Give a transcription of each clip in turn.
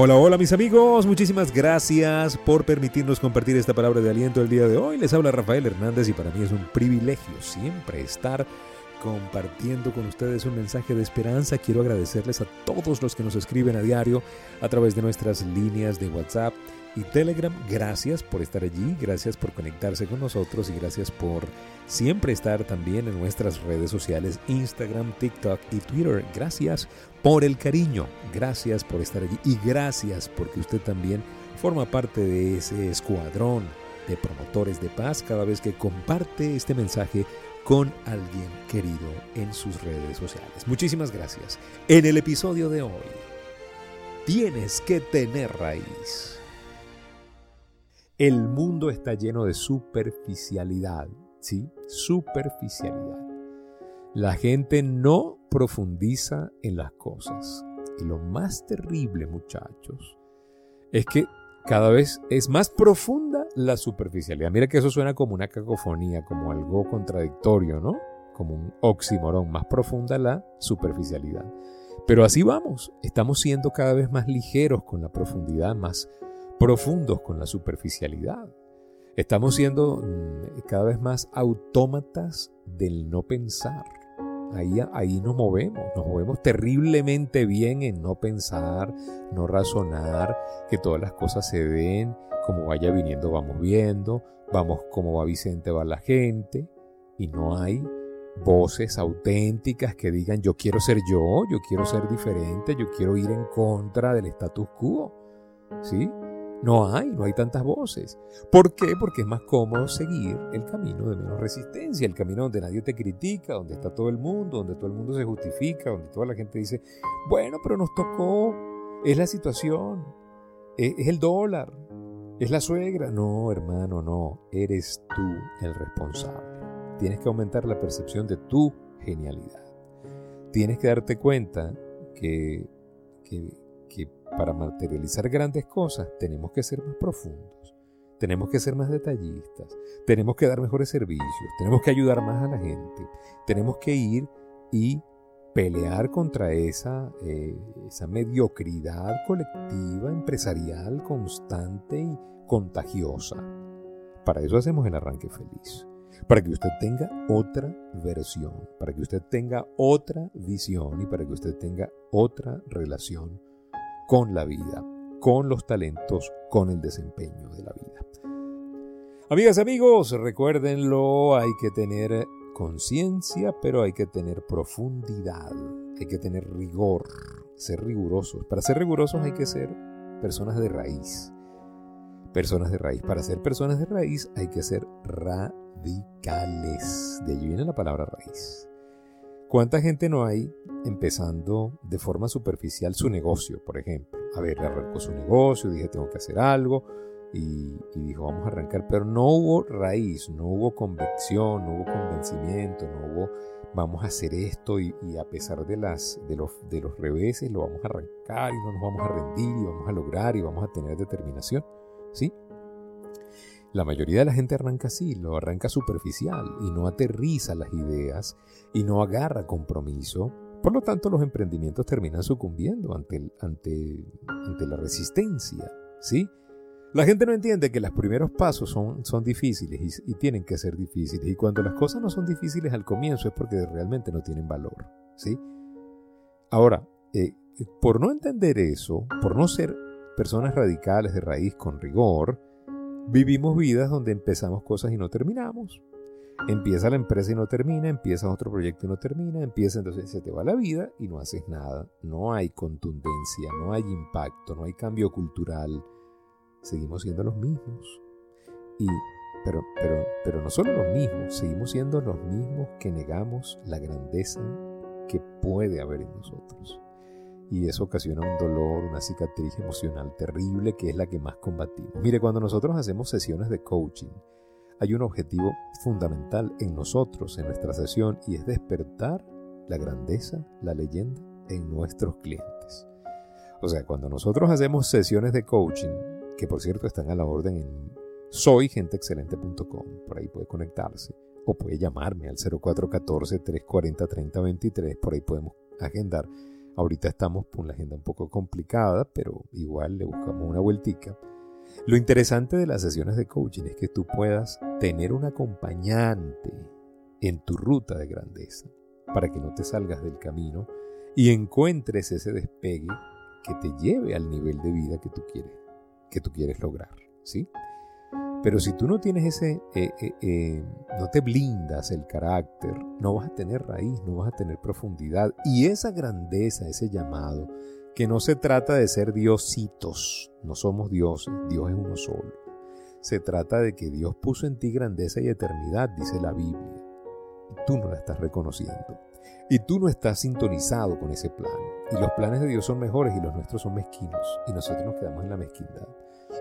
Hola, hola mis amigos, muchísimas gracias por permitirnos compartir esta palabra de aliento el día de hoy. Les habla Rafael Hernández y para mí es un privilegio siempre estar compartiendo con ustedes un mensaje de esperanza. Quiero agradecerles a todos los que nos escriben a diario a través de nuestras líneas de WhatsApp y Telegram. Gracias por estar allí, gracias por conectarse con nosotros y gracias por siempre estar también en nuestras redes sociales, Instagram, TikTok y Twitter. Gracias por el cariño, gracias por estar allí y gracias porque usted también forma parte de ese escuadrón de promotores de paz cada vez que comparte este mensaje con alguien querido en sus redes sociales. Muchísimas gracias. En el episodio de hoy, tienes que tener raíz. El mundo está lleno de superficialidad, ¿sí? Superficialidad. La gente no profundiza en las cosas. Y lo más terrible, muchachos, es que cada vez es más profunda la superficialidad. Mira que eso suena como una cacofonía, como algo contradictorio, ¿no? Como un oxímoron, más profunda la superficialidad. Pero así vamos, estamos siendo cada vez más ligeros con la profundidad, más profundos con la superficialidad. Estamos siendo mm, cada vez más autómatas del no pensar. Ahí, ahí nos movemos, nos movemos terriblemente bien en no pensar, no razonar, que todas las cosas se den como vaya viniendo, vamos viendo, vamos como va Vicente, va la gente, y no hay voces auténticas que digan yo quiero ser yo, yo quiero ser diferente, yo quiero ir en contra del status quo. ¿Sí? No hay, no hay tantas voces. ¿Por qué? Porque es más cómodo seguir el camino de menos resistencia, el camino donde nadie te critica, donde está todo el mundo, donde todo el mundo se justifica, donde toda la gente dice, bueno, pero nos tocó, es la situación, es, el dólar, es la suegra. No, hermano, no, eres tú el responsable. Tienes que aumentar la percepción de tu genialidad. Tienes que darte cuenta que, que que para materializar grandes cosas tenemos que ser más profundos, tenemos que ser más detallistas, tenemos que dar mejores servicios, tenemos que ayudar más a la gente, tenemos que ir y pelear contra esa, eh, esa mediocridad colectiva, empresarial, constante y contagiosa. Para eso hacemos el arranque feliz. Para que usted tenga otra versión, para que usted tenga otra visión y para que usted tenga otra relación con la vida, con los talentos, con el desempeño de la vida. Amigas, amigos, recuérdenlo, hay que tener conciencia, pero hay que tener profundidad, hay que tener rigor, ser rigurosos. Para ser rigurosos hay que ser personas de raíz. Personas de raíz. Para ser personas de raíz hay que ser radicales. De allí viene la palabra raíz. ¿Cuánta gente no hay empezando de forma superficial su negocio, por ejemplo? A ver, arrancó su negocio, dije tengo que hacer algo y, dijo vamos a arrancar, pero no hubo raíz, no hubo convicción, no hubo convencimiento, no hubo vamos a hacer esto y, a pesar de, las, de, los, de los reveses lo vamos a arrancar y no nos vamos a rendir y vamos a lograr y vamos a tener determinación. ¿Sí? La mayoría de la gente arranca así, lo arranca superficial y no aterriza las ideas y no agarra compromiso. Por lo tanto, los emprendimientos terminan sucumbiendo ante, ante, ante la resistencia. ¿sí? La gente no entiende que los primeros pasos son, son difíciles y, tienen que ser difíciles. Y cuando las cosas no son difíciles al comienzo es porque realmente no tienen valor. ¿sí? Ahora, eh, por no entender eso, por no ser personas radicales de raíz con rigor, Vivimos vidas donde empezamos cosas y no terminamos. Empieza la empresa y no termina, empieza otro proyecto y no termina, empieza entonces se te va la vida y no haces nada. No hay contundencia, no hay impacto, no hay cambio cultural. Seguimos siendo los mismos. Y, pero, pero, pero no solo los mismos, seguimos siendo los mismos que negamos la grandeza que puede haber en nosotros y eso ocasiona un dolor, una cicatriz emocional terrible que es la que más combatimos. Mire, cuando nosotros hacemos sesiones de coaching, hay un objetivo fundamental en nosotros, en nuestra sesión, y es despertar la grandeza, la leyenda en nuestros clientes. O sea, cuando nosotros hacemos sesiones de coaching, que por cierto están a la orden en soygenteexcelente.com, por ahí puede conectarse, o puede llamarme al 0414-340-3023, por ahí podemos agendar Ahorita estamos con la agenda un poco complicada, pero igual le buscamos una vueltica. Lo interesante de las sesiones de coaching es que tú puedas tener un acompañante en tu ruta de grandeza para que no te salgas del camino y encuentres ese despegue que te lleve al nivel de vida que tú quieres, que tú quieres lograr, ¿sí? Pero si tú no tienes ese, eh, eh, eh, no te blindas el carácter, no vas a tener raíz, no vas a tener profundidad. Y esa grandeza, ese llamado, que no se trata de ser diositos, no somos dioses, Dios es uno solo. Se trata de que Dios puso en ti grandeza y eternidad, dice la Biblia. Y tú no la estás reconociendo. Y tú no estás sintonizado con ese plan. Y los planes de Dios son mejores y los nuestros son mezquinos. Y nosotros nos quedamos en la mezquindad.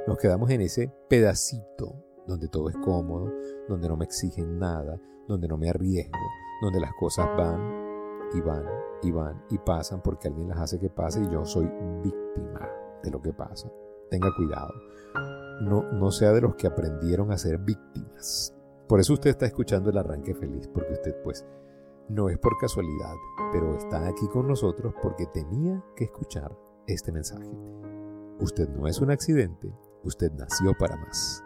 Nos quedamos en ese pedacito donde todo es cómodo, donde no me exigen nada, donde no me arriesgo, donde las cosas van y van y van y pasan porque alguien las hace que pase y yo soy víctima de lo que pasa. Tenga cuidado. No, no sea de los que aprendieron a ser víctimas. Por eso usted está escuchando el arranque feliz, porque usted pues no es por casualidad, pero está aquí con nosotros porque tenía que escuchar este mensaje. Usted no es un accidente, usted nació para más.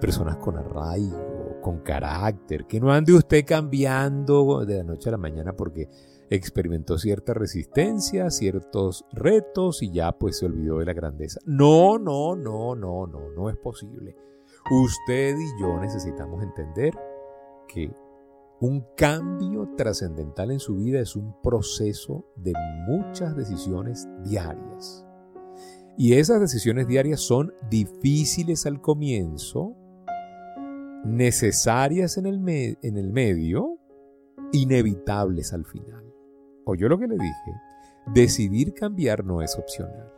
Personas con arraigo, con carácter, que no ande usted cambiando de la noche a la mañana porque experimentó cierta resistencia, ciertos retos y ya pues se olvidó de la grandeza. No, no, no, no, no, no es posible. Usted y yo necesitamos entender que un cambio trascendental en su vida es un proceso de muchas decisiones diarias. Y esas decisiones diarias son difíciles al comienzo, necesarias en el, en el medio, inevitables al final. O yo lo que le dije, decidir cambiar no es opcional.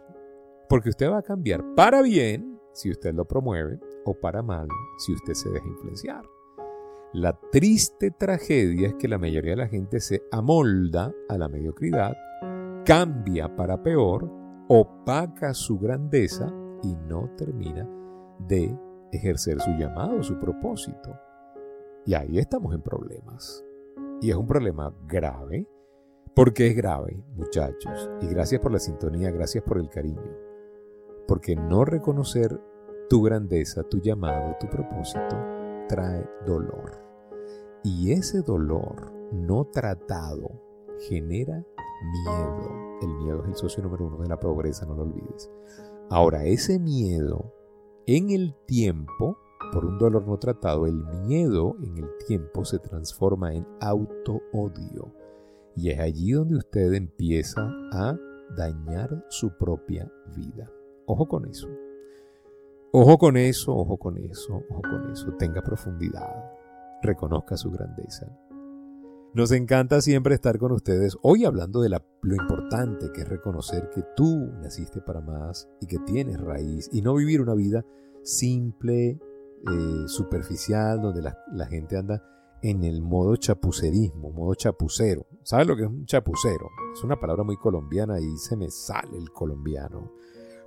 Porque usted va a cambiar para bien si usted lo promueve o para mal si usted se deja influenciar. La triste tragedia es que la mayoría de la gente se amolda a la mediocridad, cambia para peor opaca su grandeza y no termina de ejercer su llamado, su propósito. Y ahí estamos en problemas. Y es un problema grave. porque es grave, muchachos? Y gracias por la sintonía, gracias por el cariño. Porque no reconocer tu grandeza, tu llamado, tu propósito, trae dolor. Y ese dolor no tratado genera miedo el miedo es el socio número uno de la pobreza, no lo olvides. Ahora, ese miedo en el tiempo, por un dolor no tratado, el miedo en el tiempo se transforma en auto-odio. Y es allí donde usted empieza a dañar su propia vida. Ojo con eso. Ojo con eso, ojo con eso, ojo con eso. Tenga profundidad. Reconozca su grandeza. Nos encanta siempre estar con ustedes hoy hablando de lo importante que es reconocer que tú naciste para más y que tienes raíz y no vivir una vida simple, eh, superficial, donde la, gente anda en el modo chapucerismo, modo chapucero. ¿Sabes lo que es un chapucero? Es una palabra muy colombiana y se me sale el colombiano.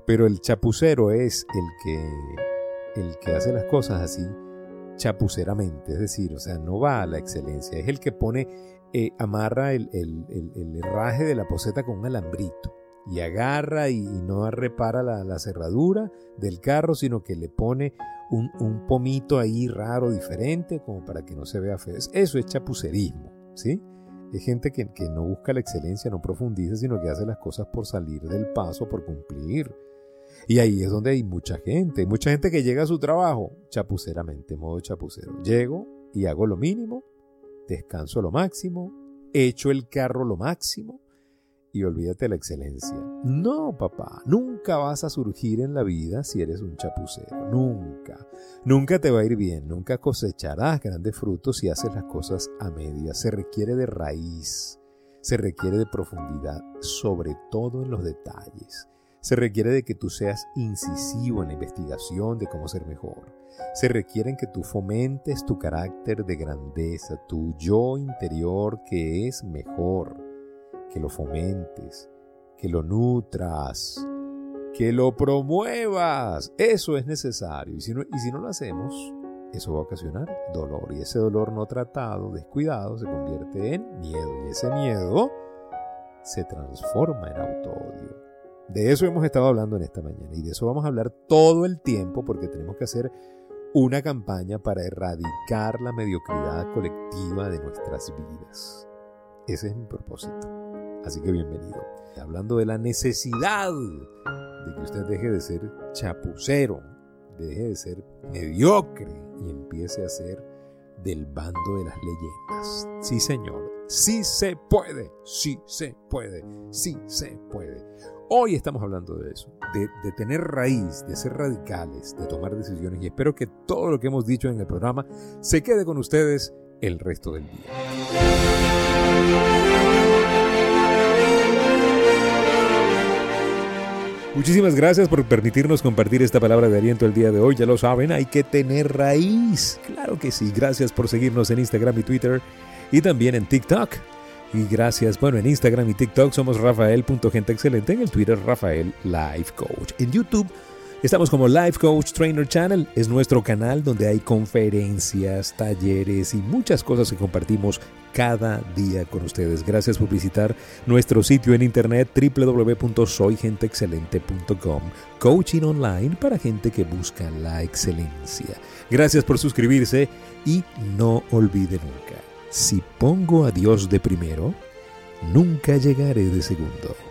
Pero el chapucero es el que, el que hace las cosas así chapuceramente, es decir, o sea, no va a la excelencia, es el que pone, eh, amarra el, herraje de la poseta con un alambrito y agarra y, no repara la, cerradura del carro, sino que le pone un, pomito ahí raro, diferente, como para que no se vea feo. Eso es chapucerismo, ¿sí? Es gente que, que no busca la excelencia, no profundiza, sino que hace las cosas por salir del paso, por cumplir. Y ahí es donde hay mucha gente, mucha gente que llega a su trabajo chapuceramente, modo chapucero. Llego y hago lo mínimo, descanso lo máximo, echo el carro lo máximo y olvídate la excelencia. No, papá, nunca vas a surgir en la vida si eres un chapucero, nunca. Nunca te va a ir bien, nunca cosecharás grandes frutos si haces las cosas a medias. Se requiere de raíz, se requiere de profundidad, sobre todo en los detalles. Se requiere de que tú seas incisivo en la investigación de cómo ser mejor. Se requiere que tú fomentes tu carácter de grandeza, tu yo interior que es mejor, que lo fomentes, que lo nutras, que lo promuevas. Eso es necesario. Y si no, si no lo hacemos, eso va a ocasionar dolor. Y ese dolor no tratado, descuidado, se convierte en miedo. Y ese miedo se transforma en autoodio. De eso hemos estado hablando en esta mañana y de eso vamos a hablar todo el tiempo porque tenemos que hacer una campaña para erradicar la mediocridad colectiva de nuestras vidas. Ese es mi propósito. Así que bienvenido. Hablando de la necesidad de que usted deje de ser chapucero, deje de ser mediocre y empiece a ser del bando de las leyendas. Sí, señor. Sí se puede. Sí se puede. Sí se puede. Hoy estamos hablando de eso, de, de, tener raíz, de ser radicales, de tomar decisiones y espero que todo lo que hemos dicho en el programa se quede con ustedes el resto del día. Muchísimas gracias por permitirnos compartir esta palabra de aliento el día de hoy. Ya lo saben, hay que tener raíz. Claro que sí. Gracias por seguirnos en Instagram y Twitter y también en TikTok. Y gracias, bueno, en Instagram y TikTok somos rafael.genteexcelente, en el Twitter Rafael Life Coach. En YouTube estamos como Life Coach Trainer Channel, es nuestro canal donde hay conferencias, talleres y muchas cosas que compartimos cada día con ustedes. Gracias por visitar nuestro sitio en internet www.soygenteexcelente.com, coaching online para gente que busca la excelencia. Gracias por suscribirse y no olvide nunca si pongo a Dios de primero, nunca llegaré de segundo.